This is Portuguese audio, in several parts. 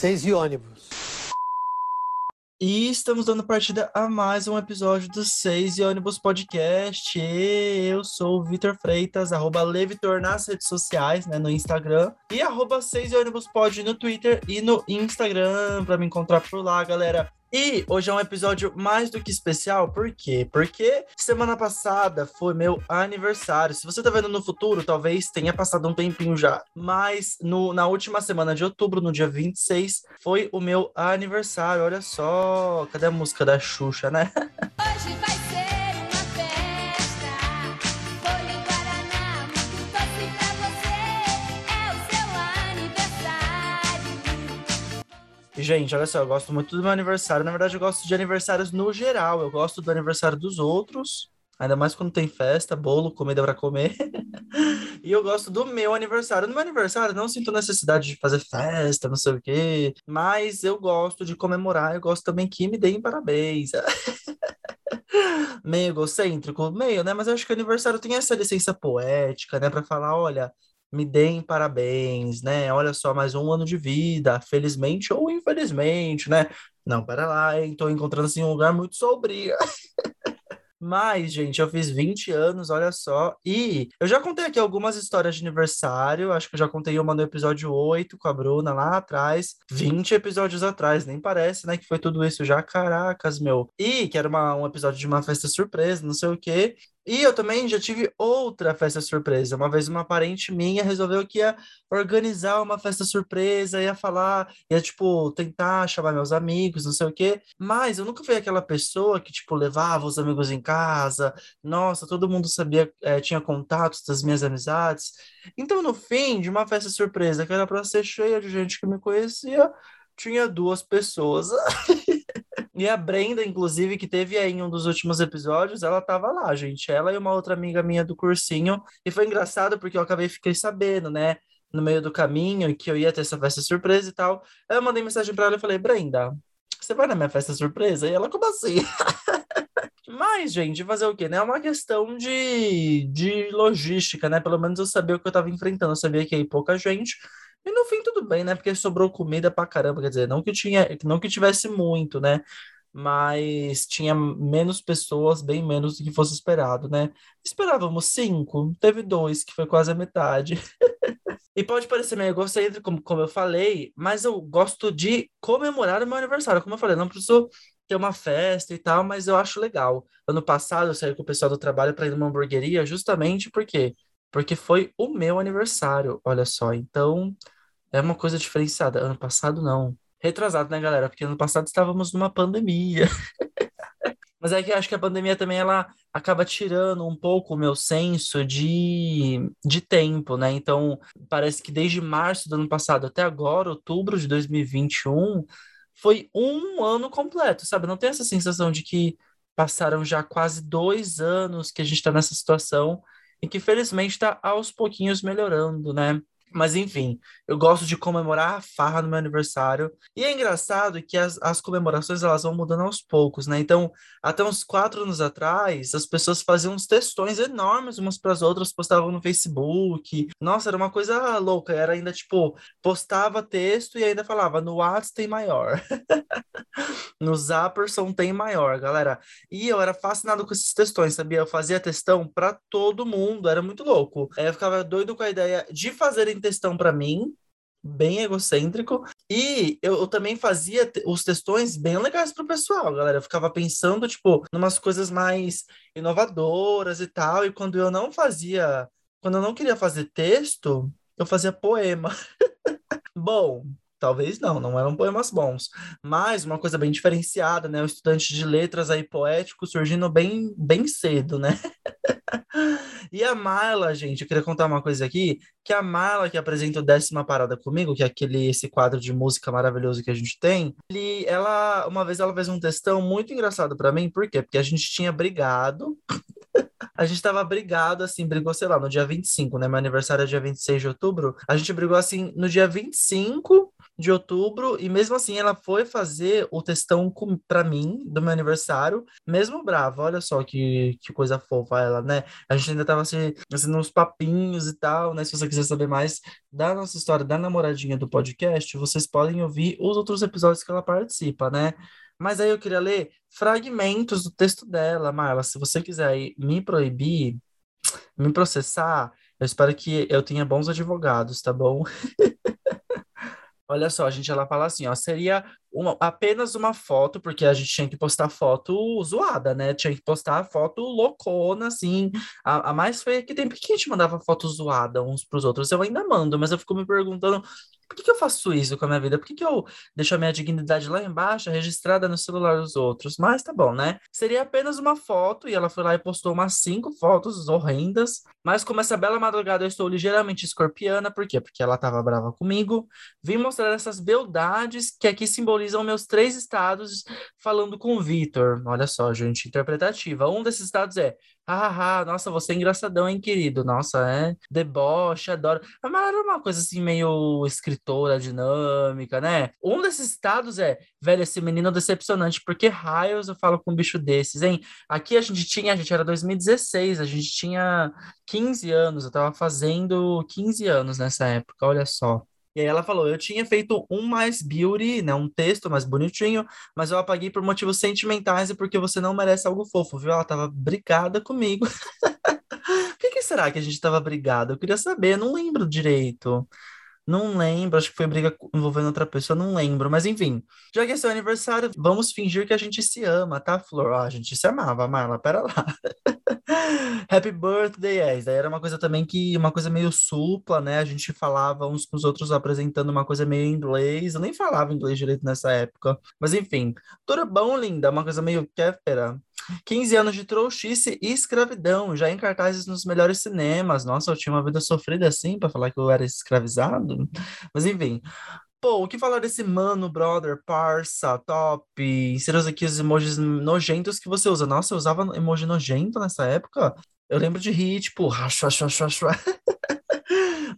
Seis e ônibus. E estamos dando partida a mais um episódio do Seis e Ônibus Podcast. Eu sou o Vitor Freitas, arroba Levitor nas redes sociais, né, no Instagram. E arroba Seis e Ônibus Pod no Twitter e no Instagram, para me encontrar por lá, galera. E hoje é um episódio mais do que especial, por quê? Porque semana passada foi meu aniversário. Se você tá vendo no futuro, talvez tenha passado um tempinho já. Mas no, na última semana de outubro, no dia 26, foi o meu aniversário. Olha só, cadê a música da Xuxa, né? Hoje vai ser Gente, olha só, eu gosto muito do meu aniversário. Na verdade, eu gosto de aniversários no geral. Eu gosto do aniversário dos outros. Ainda mais quando tem festa, bolo, comida pra comer. e eu gosto do meu aniversário. No meu aniversário, não sinto necessidade de fazer festa, não sei o quê. Mas eu gosto de comemorar. Eu gosto também que me deem parabéns. meio egocêntrico, meio, né? Mas acho que o aniversário tem essa licença poética, né? Pra falar, olha, me deem parabéns, né? Olha só, mais um ano de vida, felizmente ou infelizmente, né? Não, pera lá? Tô encontrando assim um lugar muito sombrio. Mas, gente, eu fiz 20 anos, olha só. E eu já contei aqui algumas histórias de aniversário. Acho que eu já contei uma no episódio 8 com a Bruna lá atrás. 20 episódios atrás, nem parece, né? Que foi tudo isso já. Caracas, meu. E que era uma, um episódio de uma festa surpresa, não sei o quê. E eu também já tive outra festa surpresa. Uma vez uma parente minha resolveu que ia organizar uma festa surpresa, ia falar, ia, tipo, tentar chamar meus amigos, não sei o quê. Mas eu nunca fui aquela pessoa que, tipo, levava os amigos em casa. Nossa, todo mundo sabia, eh, tinha contatos das minhas amizades. Então, no fim de uma festa surpresa, que era pra ser cheia de gente que me conhecia, tinha duas pessoas. E a Brenda, inclusive, que teve aí em um dos últimos episódios, ela tava lá, gente. Ela e uma outra amiga minha do cursinho. E foi engraçado porque eu acabei fiquei sabendo, né? No meio do caminho, que eu ia ter essa festa surpresa e tal. Aí eu mandei mensagem pra ela e falei, Brenda, você vai na minha festa surpresa? E ela, como assim? Mas, gente, fazer o quê, né? É uma questão de, de logística, né? Pelo menos eu sabia o que eu tava enfrentando. Eu sabia que ir pouca gente. E no fim, tudo bem, né? Porque sobrou comida pra caramba. Quer dizer, não que tinha, não que tivesse muito, né? Mas tinha menos pessoas, bem menos do que fosse esperado, né? Esperávamos cinco, teve dois, que foi quase a metade. E pode parecer meio egocêntrico, como, como eu falei, mas eu gosto de comemorar o meu aniversário. Como eu falei, não preciso ter uma festa e tal, mas eu acho legal. Ano passado eu saí com o pessoal do trabalho para ir numa hamburgueria, justamente porque porque foi o meu aniversário, olha só. Então, é uma coisa diferenciada. Ano passado não. Retrasado, né, galera? Porque ano passado estávamos numa pandemia. Mas é que eu acho que a pandemia também ela acaba tirando um pouco o meu senso de, de tempo, né? Então, parece que desde março do ano passado até agora, outubro de 2021, foi um ano completo, sabe? Não tem essa sensação de que passaram já quase dois anos que a gente está nessa situação e que felizmente está aos pouquinhos melhorando, né? Mas enfim, eu gosto de comemorar a farra no meu aniversário. E é engraçado que as, as comemorações elas vão mudando aos poucos, né? Então, até uns quatro anos atrás, as pessoas faziam uns textões enormes umas para as outras, postavam no Facebook. Nossa, era uma coisa louca. Era ainda tipo, postava texto e ainda falava no WhatsApp tem maior. no Zapperson tem maior, galera. E eu era fascinado com esses textões, sabia? Eu fazia textão para todo mundo, era muito louco. Eu ficava doido com a ideia de textão para mim, bem egocêntrico. E eu, eu também fazia os textões bem legais pro pessoal, galera. Eu ficava pensando, tipo, numas coisas mais inovadoras e tal. E quando eu não fazia, quando eu não queria fazer texto, eu fazia poema. Bom, talvez não, não eram poemas bons, mas uma coisa bem diferenciada, né? O estudante de letras aí poético surgindo bem, bem cedo, né? E a Marla, gente, eu queria contar uma coisa aqui, que a Marla que apresenta o Décima Parada comigo, que é aquele esse quadro de música maravilhoso que a gente tem, ele, ela uma vez ela fez um textão muito engraçado para mim, por quê? Porque a gente tinha brigado a gente tava brigado, assim, brigou, sei lá, no dia 25, né? Meu aniversário é dia 26 de outubro. A gente brigou, assim, no dia 25 de outubro, e mesmo assim ela foi fazer o textão com, pra mim, do meu aniversário, mesmo brava. Olha só que, que coisa fofa ela, né? A gente ainda tava assim, assim, uns papinhos e tal, né? Se você quiser saber mais da nossa história da namoradinha do podcast, vocês podem ouvir os outros episódios que ela participa, né? Mas aí eu queria ler fragmentos do texto dela, Marla. Se você quiser me proibir, me processar, eu espero que eu tenha bons advogados, tá bom? Olha só, gente, ela fala assim, ó, seria uma- apenas uma foto, porque a gente tinha que postar foto zoada, né? Tinha que postar foto loucona, assim, a, a mais feia que tem. Por que a gente mandava foto zoada uns pros outros? Eu ainda mando, mas eu fico me perguntando, por que que eu faço isso com a minha vida? Por que que eu deixo a minha dignidade lá embaixo, registrada no celular dos outros? Mas tá bom, né? Seria apenas uma foto, e ela foi lá e postou umas cinco fotos horrendas, mas como essa bela madrugada eu estou ligeiramente escorpiana, por quê? Porque ela tava brava comigo, vim mostrar essas beldades que aqui simbolizam meus três estados falando com o Vitor. Olha só, gente, interpretativa. Um desses estados é hahaha, nossa, você é engraçadão, hein, querido? Nossa, é deboche, adoro. Mas era uma coisa assim, meio escritora, dinâmica, né? Um desses estados é, velho, esse menino decepcionante, porque raios eu falo com um bicho desses, hein? Aqui a gente tinha, a gente era 2016, a gente tinha 15 anos, eu tava fazendo 15 anos nessa época, olha só. E aí ela falou, eu tinha feito um mais beauty, né, um texto mais bonitinho, mas eu apaguei por motivos sentimentais e porque você não merece algo fofo, viu? Ela tava brigada comigo. Por que que será que a gente tava brigada? Eu queria saber, não lembro direito. Não lembro, acho que foi briga envolvendo outra pessoa, não lembro. Mas enfim, já que é seu aniversário, vamos fingir que a gente se ama, tá, Flor? Ah, a gente se amava, Marla, pera lá. Happy birthday, yes. Daí era uma coisa também que, uma coisa meio supla, né? A gente falava uns com os outros apresentando uma coisa meio em inglês. Eu nem falava inglês direito nessa época. Mas enfim, tudo bom, linda? Uma coisa meio kéfera. 15 anos de trouxice e escravidão, já em cartazes nos melhores cinemas. Nossa, eu tinha uma vida sofrida assim para falar que eu era escravizado. Mas enfim. Pô, o que falar desse mano, brother, parça, top? Inserir aqui os emojis nojentos que você usa. Nossa, eu usava emoji nojento nessa época. Eu lembro de rir, tipo, racho, racho, racho.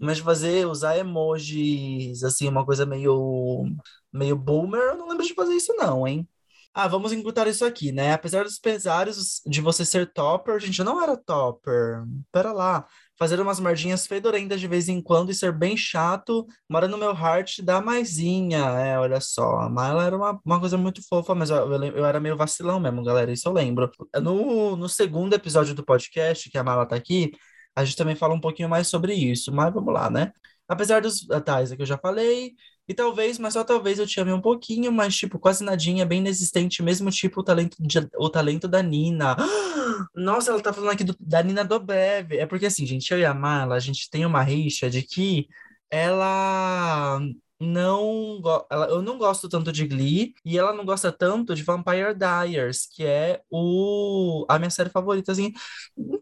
Mas fazer, usar emojis, assim, uma coisa meio, meio boomer, eu não lembro de fazer isso não, hein? Ah, vamos encurtar isso aqui, né? Apesar dos pesares de você ser topper, gente, eu não era topper. Pera lá. Fazer umas merdinhas fedorentas de vez em quando e ser bem chato, mora no meu heart da maisinha. É, olha só. A Mayla era uma, uma coisa muito fofa, mas eu, eu, eu era meio vacilão mesmo, galera. Isso eu lembro. No, no segundo episódio do podcast, que a Mayla tá aqui, a gente também fala um pouquinho mais sobre isso, mas vamos lá, né? Apesar dos tais que eu já falei, e talvez, mas só talvez eu te ame um pouquinho, mas tipo, quase nadinha, bem inexistente, mesmo tipo o talento, de- o talento da Nina. Nossa, ela tá falando aqui do- da Nina Dobrev. É porque assim, gente, eu e a Mala, a gente tem uma rixa de que ela não, ela, eu não gosto tanto de Glee e ela não gosta tanto de Vampire Diaries, que é o a minha série favorita, assim,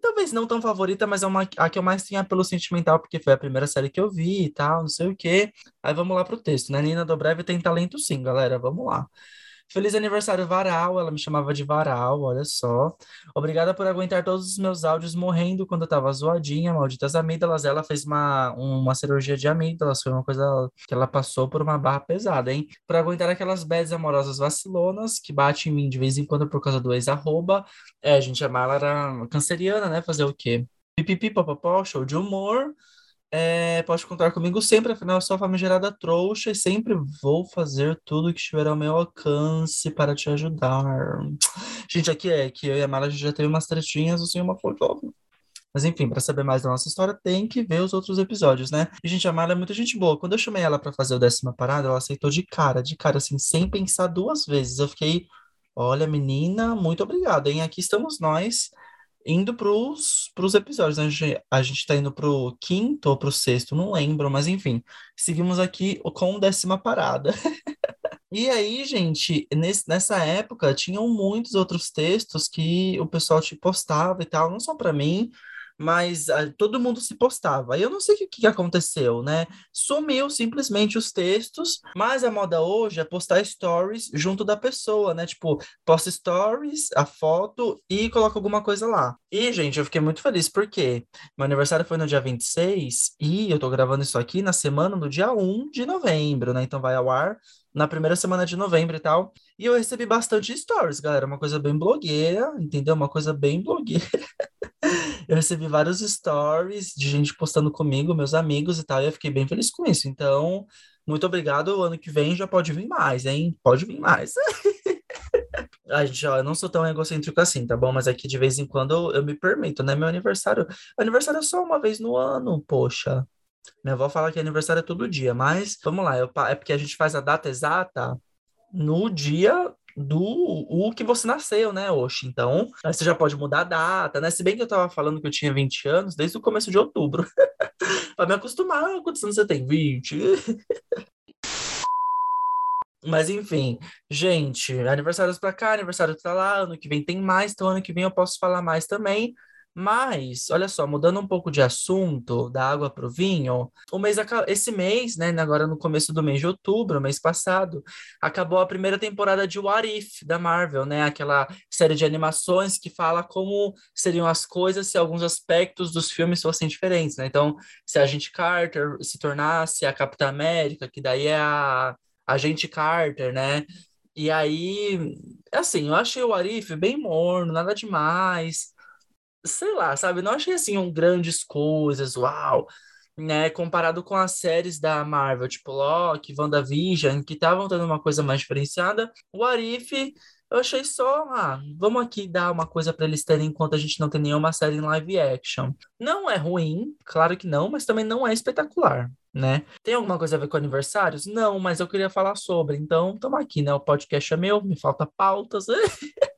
talvez não tão favorita, mas é uma, a que eu mais tenho apelo sentimental, porque foi a primeira série que eu vi e tal, não sei o quê. Aí vamos lá pro texto, né? Nina Dobrev tem talento sim, galera, vamos lá. Feliz aniversário, Varal. Ela me chamava de Varal, olha só. Obrigada por aguentar todos os meus áudios morrendo quando eu tava zoadinha, malditas amígdalas. Ela fez uma, uma cirurgia de amígdalas, foi uma coisa que ela passou por uma barra pesada, hein? Por aguentar aquelas bads amorosas vacilonas que batem em mim de vez em quando por causa do ex-arroba. É, gente, a Mala era canceriana, né? Fazer o quê? Pipipi, popopó, show de humor. É, pode contar comigo sempre, afinal eu sou a famigerada trouxa e sempre vou fazer tudo que estiver ao meu alcance para te ajudar. Gente, aqui é que eu e a Mara a gente já teve umas tretinhas, assim, uma fofoca. Mas enfim, para saber mais da nossa história, tem que ver os outros episódios, né? E, gente, a Mara é muita gente boa. Quando eu chamei ela para fazer o décima parada, ela aceitou de cara, de cara, assim, sem pensar duas vezes. Eu fiquei, olha, menina, muito obrigada, hein? Aqui estamos nós indo pros, pros episódios. né? A gente, a gente tá indo pro quinto ou pro sexto, não lembro, mas enfim, seguimos aqui com décima parada. E aí, gente, nesse, nessa época tinham muitos outros textos que o pessoal te postava e tal, não só para mim, mas ah, todo mundo se postava. Eu não sei o que, que aconteceu, né? Sumiu simplesmente os textos, mas a moda hoje é postar stories junto da pessoa, né? Tipo, posta stories, a foto e coloca alguma coisa lá. E, gente, eu fiquei muito feliz porque meu aniversário foi no dia 26 e eu tô gravando isso aqui na semana do dia 1 de novembro, né? Então vai ao ar na primeira semana de novembro e tal. E eu recebi bastante stories, galera. Uma coisa bem blogueira, entendeu? Uma coisa bem blogueira. eu recebi vários stories de gente postando comigo, meus amigos e tal, e eu fiquei bem feliz com isso. Então, muito obrigado. O ano que vem já pode vir mais, hein? Pode vir mais. Ai, gente, ó, eu não sou tão egocêntrico assim, tá bom? Mas aqui de vez em quando eu, eu me permito, né? Meu aniversário. Aniversário é só uma vez no ano, poxa. Minha avó fala que aniversário é todo dia, mas vamos lá, eu, é porque a gente faz a data exata no dia do o que você nasceu, né, Oxi? Então, você já pode mudar a data, né? Se bem que eu tava falando que eu tinha 20 anos desde o começo de outubro. pra me acostumar, quantos anos você tem? 20? Mas enfim, gente, aniversários pra cá, aniversário tá lá, ano que vem tem mais, então ano que vem eu posso falar mais também. Mas, olha só, mudando um pouco de assunto, da água para o vinho, o mês, esse mês, né, agora no começo do mês de outubro, mês passado, acabou a primeira temporada de What If, da Marvel, né, aquela série de animações que fala como seriam as coisas se alguns aspectos dos filmes fossem diferentes, né, então, se a gente Carter se tornasse a Capitã América, que daí é a Agente Carter, né, e aí, assim, eu achei o Arif bem morno, nada demais sei lá, sabe? Não achei assim um grandes coisas, uau, né? Comparado com as séries da Marvel, tipo Loki, WandaVision, que estavam dando uma coisa mais diferenciada. O Arif, eu achei só, ah, vamos aqui dar uma coisa para eles terem enquanto a gente não tem nenhuma série em live action. Não é ruim, claro que não, mas também não é espetacular. Né? Tem alguma coisa a ver com aniversários? Não, mas eu queria falar sobre. Então, estamos aqui, né? O podcast é meu, me falta pautas.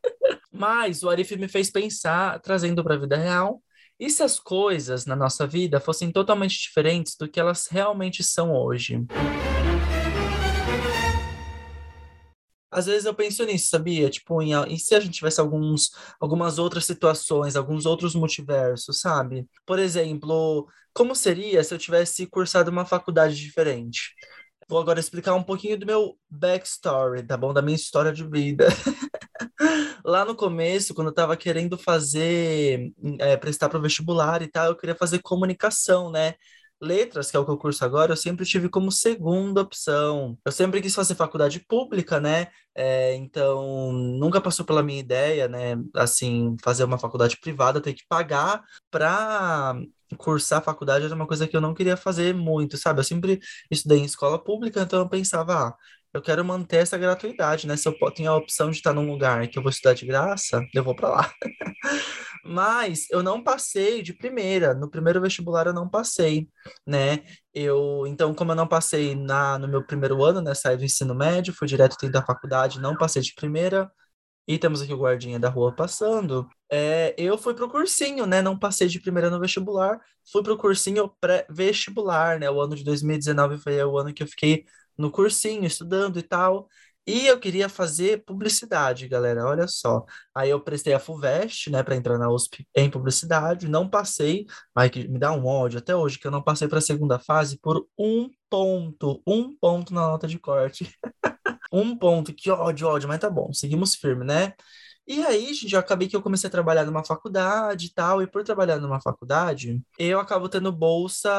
Mas o Arif me fez pensar, trazendo para a vida real, e se as coisas na nossa vida fossem totalmente diferentes do que elas realmente são hoje? Às vezes eu penso nisso, sabia? Tipo, em, e se a gente tivesse alguns, algumas outras situações, alguns outros multiversos, sabe? Por exemplo, como seria se eu tivesse cursado uma faculdade diferente? Vou agora explicar um pouquinho do meu backstory, tá bom? Da minha história de vida. Lá no começo, quando eu estava querendo fazer, é, prestar para o vestibular e tal, eu queria fazer comunicação, né? Letras, que é o que eu curso agora, eu sempre tive como segunda opção. Eu sempre quis fazer faculdade pública, né? É, então, nunca passou pela minha ideia, né? Assim, fazer uma faculdade privada, ter que pagar para cursar faculdade era uma coisa que eu não queria fazer muito, sabe? Eu sempre estudei em escola pública, então eu pensava, ah, eu quero manter essa gratuidade, né? Se eu tenho a opção de estar num lugar que eu vou estudar de graça, eu vou para lá. Mas eu não passei de primeira, no primeiro vestibular eu não passei, né? Eu, então, como eu não passei na, no meu primeiro ano, né, saí do ensino médio, fui direto da faculdade, não passei de primeira, e temos aqui o guardinha da rua passando, é, eu fui pro cursinho, né? Não passei de primeira no vestibular, fui pro cursinho pré-vestibular, né? O ano de 2019 foi o ano que eu fiquei no cursinho, estudando e tal. E eu queria fazer publicidade, galera, olha só. Aí eu prestei a FUVEST, né, para entrar na USP em publicidade, não passei, mas que me dá um ódio até hoje que eu não passei para a segunda fase por um ponto, um ponto na nota de corte. um ponto, que ódio, ódio, mas tá bom, seguimos firme, né? E aí, gente, eu acabei que eu comecei a trabalhar numa faculdade e tal, e por trabalhar numa faculdade, eu acabo tendo bolsa,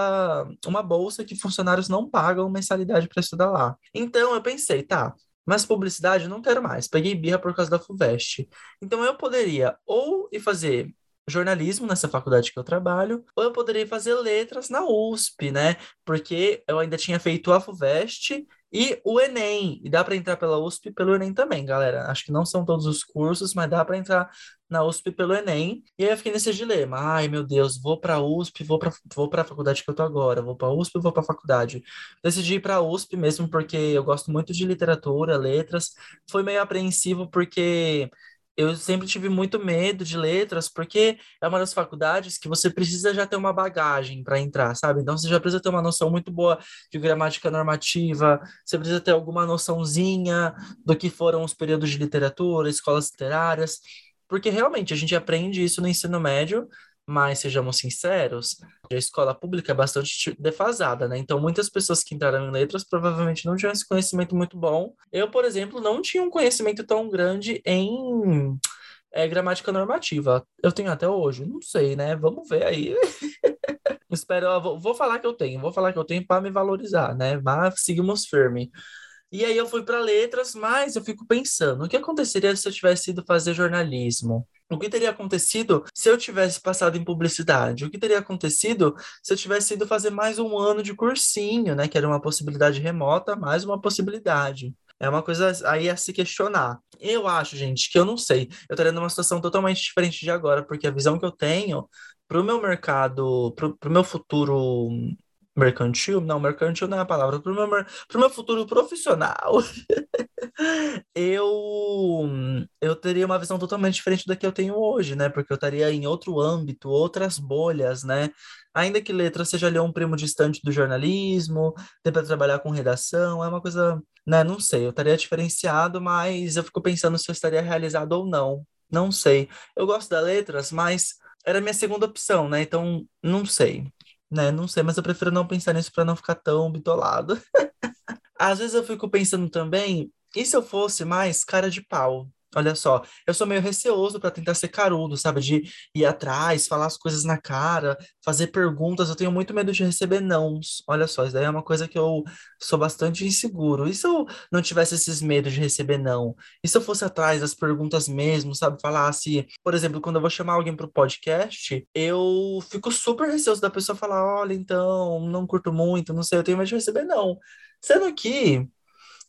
uma bolsa que funcionários não pagam mensalidade para estudar lá. Então eu pensei, tá, mas publicidade não quero mais. Peguei birra por causa da FUVEST. Então eu poderia ou ir fazer jornalismo nessa faculdade que eu trabalho, ou eu poderia fazer letras na USP, né? Porque eu ainda tinha feito a FUVEST e o Enem, e dá para entrar pela USP e pelo Enem também, galera. Acho que não são todos os cursos, mas dá para entrar na USP pelo Enem. E aí eu fiquei nesse dilema. Ai, meu Deus, vou para USP, vou para vou para a faculdade que eu tô agora, vou para USP, vou para a faculdade. Decidi ir para USP mesmo porque eu gosto muito de literatura, letras. Foi meio apreensivo porque eu sempre tive muito medo de letras, porque é uma das faculdades que você precisa já ter uma bagagem para entrar, sabe? Então você já precisa ter uma noção muito boa de gramática normativa, você precisa ter alguma noçãozinha do que foram os períodos de literatura, escolas literárias, porque realmente a gente aprende isso no ensino médio, Mas sejamos sinceros, a escola pública é bastante defasada, né? Então, muitas pessoas que entraram em letras provavelmente não tinham esse conhecimento muito bom. Eu, por exemplo, não tinha um conhecimento tão grande em é, gramática normativa. Eu tenho até hoje, não sei, né? Vamos ver aí. Espero, vou, vou falar que eu tenho, vou falar que eu tenho para me valorizar, né? Mas seguimos firme. E aí eu fui para letras, mas eu fico pensando, o que aconteceria se eu tivesse ido fazer jornalismo? O que teria acontecido se eu tivesse passado em publicidade? O que teria acontecido se eu tivesse ido fazer mais um ano de cursinho, né? Que era uma possibilidade remota, mais uma possibilidade. É uma coisa aí a se questionar. Eu acho, gente, que eu não sei. Eu estaria numa situação totalmente diferente de agora, porque a visão que eu tenho para o meu mercado, para o meu futuro mercantil, não, mercantil não é a palavra, para o meu, meu futuro profissional, eu, eu teria uma visão totalmente diferente da que eu tenho hoje, né? Porque eu estaria em outro âmbito, outras bolhas, né? Ainda que letra seja ali um primo distante do jornalismo, ter para trabalhar com redação, é uma coisa, né? Não sei, eu estaria diferenciado, mas eu fico pensando se eu estaria realizado ou não. Não sei. Eu gosto da letras, mas era a minha segunda opção, né? Então, não sei. Né? Não sei, mas eu prefiro não pensar nisso para não ficar tão bitolado. Às vezes eu fico pensando também, e se eu fosse mais cara de pau? Olha só, eu sou meio receoso para tentar ser carudo, sabe? De ir atrás, falar as coisas na cara, fazer perguntas. Eu tenho muito medo de receber nãos. Olha só, isso daí é uma coisa que eu sou bastante inseguro. E se eu não tivesse esses medos de receber não? E se eu fosse atrás das perguntas mesmo, sabe? Falasse, por exemplo, quando eu vou chamar alguém para o podcast, eu fico super receoso da pessoa falar: olha, então, não curto muito, não sei, eu tenho medo de receber não. Sendo que.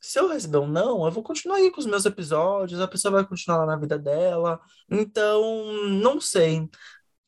Se eu receber um não, eu vou continuar aí com os meus episódios, a pessoa vai continuar lá na vida dela. Então, não sei.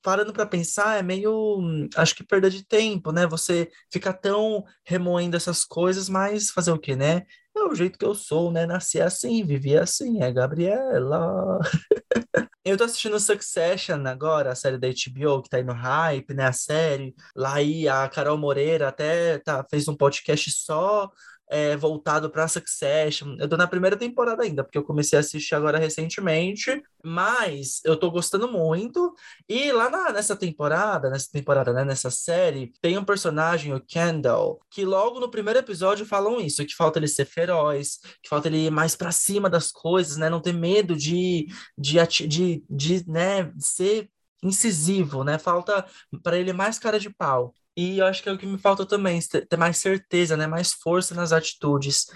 Parando para pensar, é meio, acho que perda de tempo, né? Você fica tão remoendo essas coisas, mas fazer o quê, né? É o jeito que eu sou, né? Nasci assim, vivi assim, é Gabriela. Eu tô assistindo Succession agora, a série da HBO, que tá aí no hype, né? A série. Lá aí a Carol Moreira até tá, fez um podcast só é, voltado para Succession. Eu tô na primeira temporada ainda, porque eu comecei a assistir agora recentemente, mas eu tô gostando muito. E lá na- nessa temporada, nessa temporada, né, nessa série, tem um personagem, o Kendall, que logo no primeiro episódio falam isso, que falta ele ser feroz, que falta ele ir mais para cima das coisas, né, não ter medo de, de, ati- de, né, ser incisivo, né? Falta para ele mais cara de pau. E eu acho que é o que me falta também, ter mais certeza, né? Mais força nas atitudes.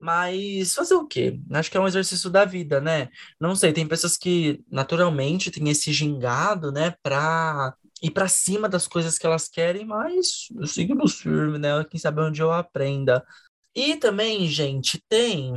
Mas fazer o quê? Acho que é um exercício da vida, né? Não sei, tem pessoas que naturalmente têm esse gingado, né, pra ir pra cima das coisas que elas querem, mas seguimos firme, né? Quem sabe onde eu aprenda. E também, gente, tem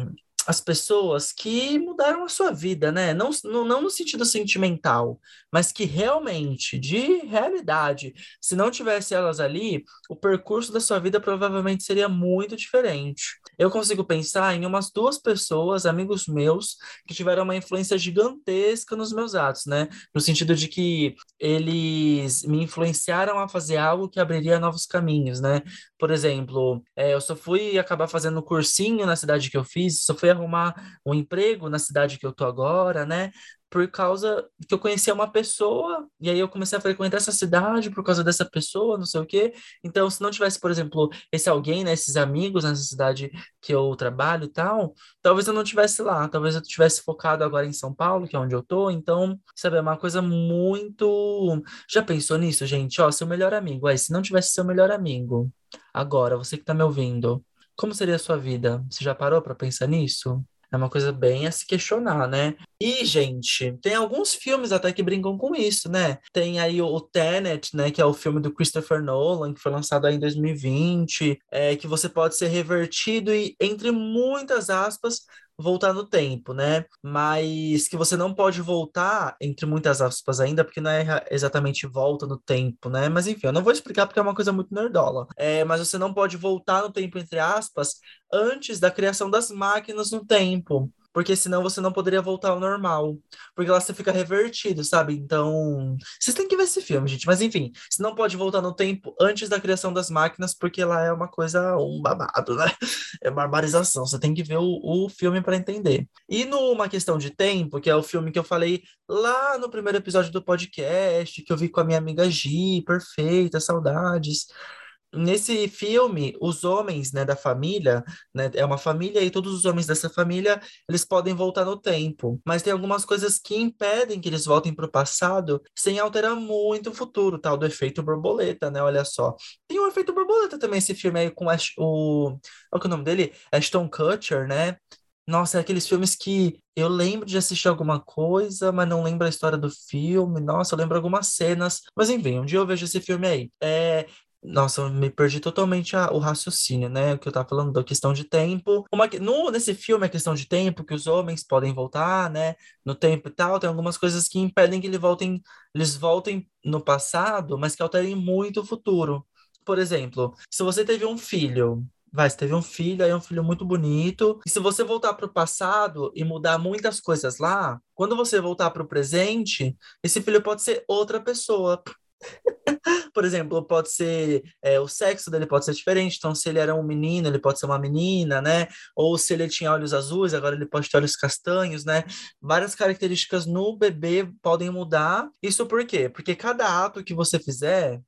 as pessoas que mudaram a sua vida, né? Não, não, não no sentido sentimental, mas que realmente, de realidade, se não tivesse elas ali, o percurso da sua vida provavelmente seria muito diferente. Eu consigo pensar em umas duas pessoas, amigos meus, que tiveram uma influência gigantesca nos meus atos, né? No sentido de que eles me influenciaram a fazer algo que abriria novos caminhos, né? Por exemplo, é, eu só fui acabar fazendo cursinho na cidade que eu fiz, só fui arrumar um emprego na cidade que eu tô agora, né? Por causa que eu conhecia uma pessoa, e aí eu comecei a frequentar essa cidade por causa dessa pessoa, não sei o quê. Então, se não tivesse, por exemplo, esse alguém, né, esses amigos nessa cidade que eu trabalho e tal, talvez eu não tivesse lá, talvez eu tivesse focado agora em São Paulo, que é onde eu tô. Então, sabe, é uma coisa muito. Já pensou nisso, gente? Ó, seu melhor amigo, aí, se não tivesse seu melhor amigo, agora, você que tá me ouvindo, como seria a sua vida? Você já parou para pensar nisso? É uma coisa bem a se questionar, né? E, gente, tem alguns filmes até que brincam com isso, né? Tem aí o Tenet, né? Que é o filme do Christopher Nolan, que foi lançado aí em 2020, é, que você pode ser revertido e, entre muitas aspas, voltar no tempo, né? Mas que você não pode voltar, entre muitas aspas ainda, porque não é exatamente volta no tempo, né? Mas enfim, eu não vou explicar porque é uma coisa muito nerdola. É, mas você não pode voltar no tempo, entre aspas, antes da criação das máquinas no tempo. Porque senão você não poderia voltar ao normal. Porque lá você fica revertido, sabe? Então, vocês têm que ver esse filme, gente. Mas enfim, você não pode voltar no tempo antes da criação das máquinas, porque lá é uma coisa, um babado, né? É barbarização. Você tem que ver o, o filme para entender. E numa questão de tempo, que é o filme que eu falei lá no primeiro episódio do podcast, que eu vi com a minha amiga Gi, perfeita, saudades. Nesse filme, os homens, né, da família, né, é uma família e todos os homens dessa família, eles podem voltar no tempo, mas tem algumas coisas que impedem que eles voltem para o passado sem alterar muito o futuro, tal do efeito borboleta, né? Olha só. Tem o efeito borboleta também esse filme aí com Ash, o qual que é o nome dele? Ashton Kutcher, né? Nossa, é aqueles filmes que eu lembro de assistir alguma coisa, mas não lembro a história do filme. Nossa, eu lembro algumas cenas. Mas enfim, um dia eu vejo esse filme aí. É, nossa, eu me perdi totalmente a- o raciocínio, né? O que eu tava falando da questão de tempo. Uma, no, nesse filme, a questão de tempo, que os homens podem voltar, né? No tempo e tal, tem algumas coisas que impedem que ele voltem, eles voltem no passado, mas que alterem muito o futuro. Por exemplo, se você teve um filho, vai, você teve um filho, aí é um filho muito bonito, e se você voltar para o passado e mudar muitas coisas lá, quando você voltar para o presente, esse filho pode ser outra pessoa. Por exemplo, pode ser é, o sexo dele pode ser diferente. Então, se ele era um menino, ele pode ser uma menina, né? Ou se ele tinha olhos azuis, agora ele pode ter olhos castanhos, né? Várias características no bebê podem mudar. Isso por quê? Porque cada ato que você fizer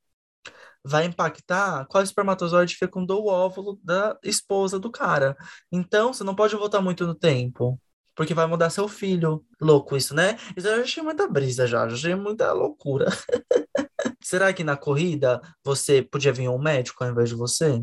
vai impactar qual espermatozoide fecundou o óvulo da esposa do cara. Então, você não pode voltar muito no tempo. Porque vai mudar seu filho. Louco isso, né? Isso eu já achei muita brisa já, já achei muita loucura. Será que na corrida você podia vir um médico ao invés de você?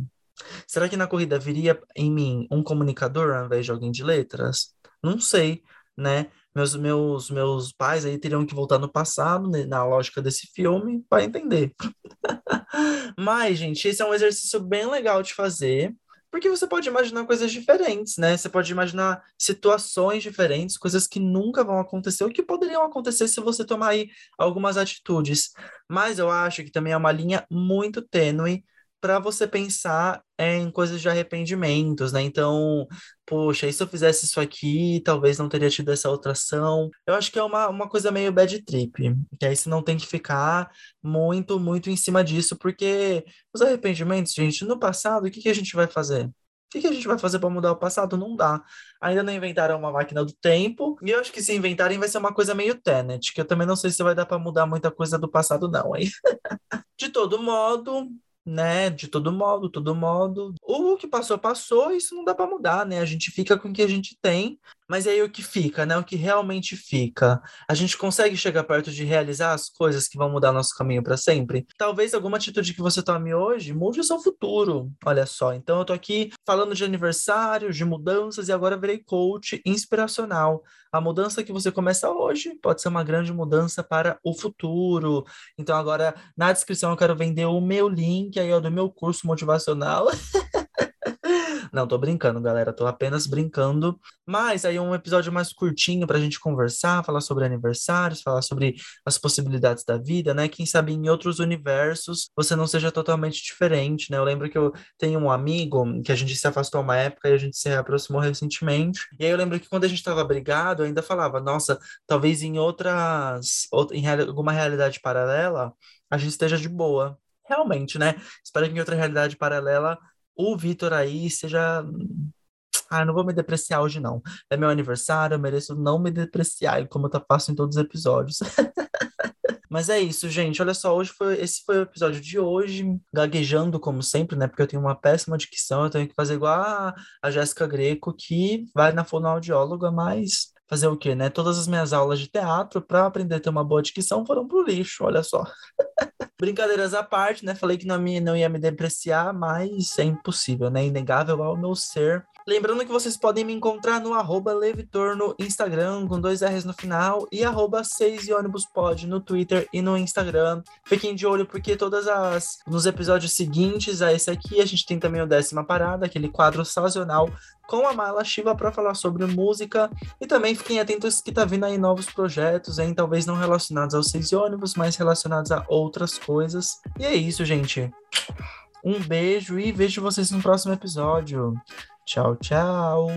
Será que na corrida viria em mim um comunicador ao invés de alguém de letras? Não sei, né? Meus, meus, meus pais aí teriam que voltar no passado, né, na lógica desse filme, para entender. Mas, gente, esse é um exercício bem legal de fazer, porque você pode imaginar coisas diferentes, né? Você pode imaginar situações diferentes, coisas que nunca vão acontecer, ou que poderiam acontecer se você tomar aí algumas atitudes. Mas eu acho que também é uma linha muito tênue para você pensar em coisas de arrependimentos, né? Então, poxa, e se eu fizesse isso aqui, talvez não teria tido essa outra ação. Eu acho que é uma, uma coisa meio bad trip, que aí você não tem que ficar muito, muito em cima disso, porque os arrependimentos, gente, no passado, o que que a gente vai fazer? O que que a gente vai fazer para mudar o passado? Não dá. Ainda não inventaram uma máquina do tempo, e eu acho que se inventarem vai ser uma coisa meio Tenet, que eu também não sei se vai dar para mudar muita coisa do passado, não, hein? De todo modo, né? De todo modo, todo modo. O que passou, passou, isso não dá para mudar, né? A gente fica com o que a gente tem, mas aí o que fica, né? O que realmente fica. A gente consegue chegar perto de realizar as coisas que vão mudar nosso caminho para sempre? Talvez alguma atitude que você tome hoje mude o seu futuro. Olha só. Então eu tô aqui falando de aniversários, de mudanças e agora virei coach inspiracional. A mudança que você começa hoje pode ser uma grande mudança para o futuro. Então agora na descrição eu quero vender o meu link aí ó, do meu curso motivacional. Não, tô brincando, galera. Tô apenas brincando. Mas aí um episódio mais curtinho pra gente conversar, falar sobre aniversários, falar sobre as possibilidades da vida, né? Quem sabe em outros universos você não seja totalmente diferente, né? Eu lembro que eu tenho um amigo que a gente se afastou uma época e a gente se aproximou recentemente. E aí eu lembro que quando a gente tava brigado, eu ainda falava, nossa, talvez em outras, out- em alguma realidade paralela, a gente esteja de boa. Realmente, né? Espero que em outra realidade paralela o Vitor aí seja. Ah, não vou me depreciar hoje, não. É meu aniversário, eu mereço não me depreciar, como eu faço em todos os episódios. Mas é isso, gente. Olha só, hoje foi, esse foi o episódio de hoje, gaguejando como sempre, né? Porque eu tenho uma péssima dicção, eu tenho que fazer igual a, a Jéssica Greco, que vai na fonoaudióloga, mas fazer o quê, né? Todas as minhas aulas de teatro para aprender a ter uma boa dicção foram pro lixo, olha só. Brincadeiras à parte, né? Falei que não, me, não ia me depreciar, mas é impossível, né? Inegável ao meu ser. Lembrando que vocês podem me encontrar no arroba Levitor no Instagram, com dois R's no final, e arroba 6 e ônibus pod no Twitter e no Instagram. Fiquem de olho, porque todas as. Nos episódios seguintes a esse aqui, a gente tem também o Décima Parada, aquele quadro sazonal com a Mala Shiva para falar sobre música. E também fiquem atentos que tá vindo aí novos projetos, hein? Talvez não relacionados aos seis ônibus, mas relacionados a outras coisas. E é isso, gente. Um beijo e vejo vocês no próximo episódio. Tchau, tchau.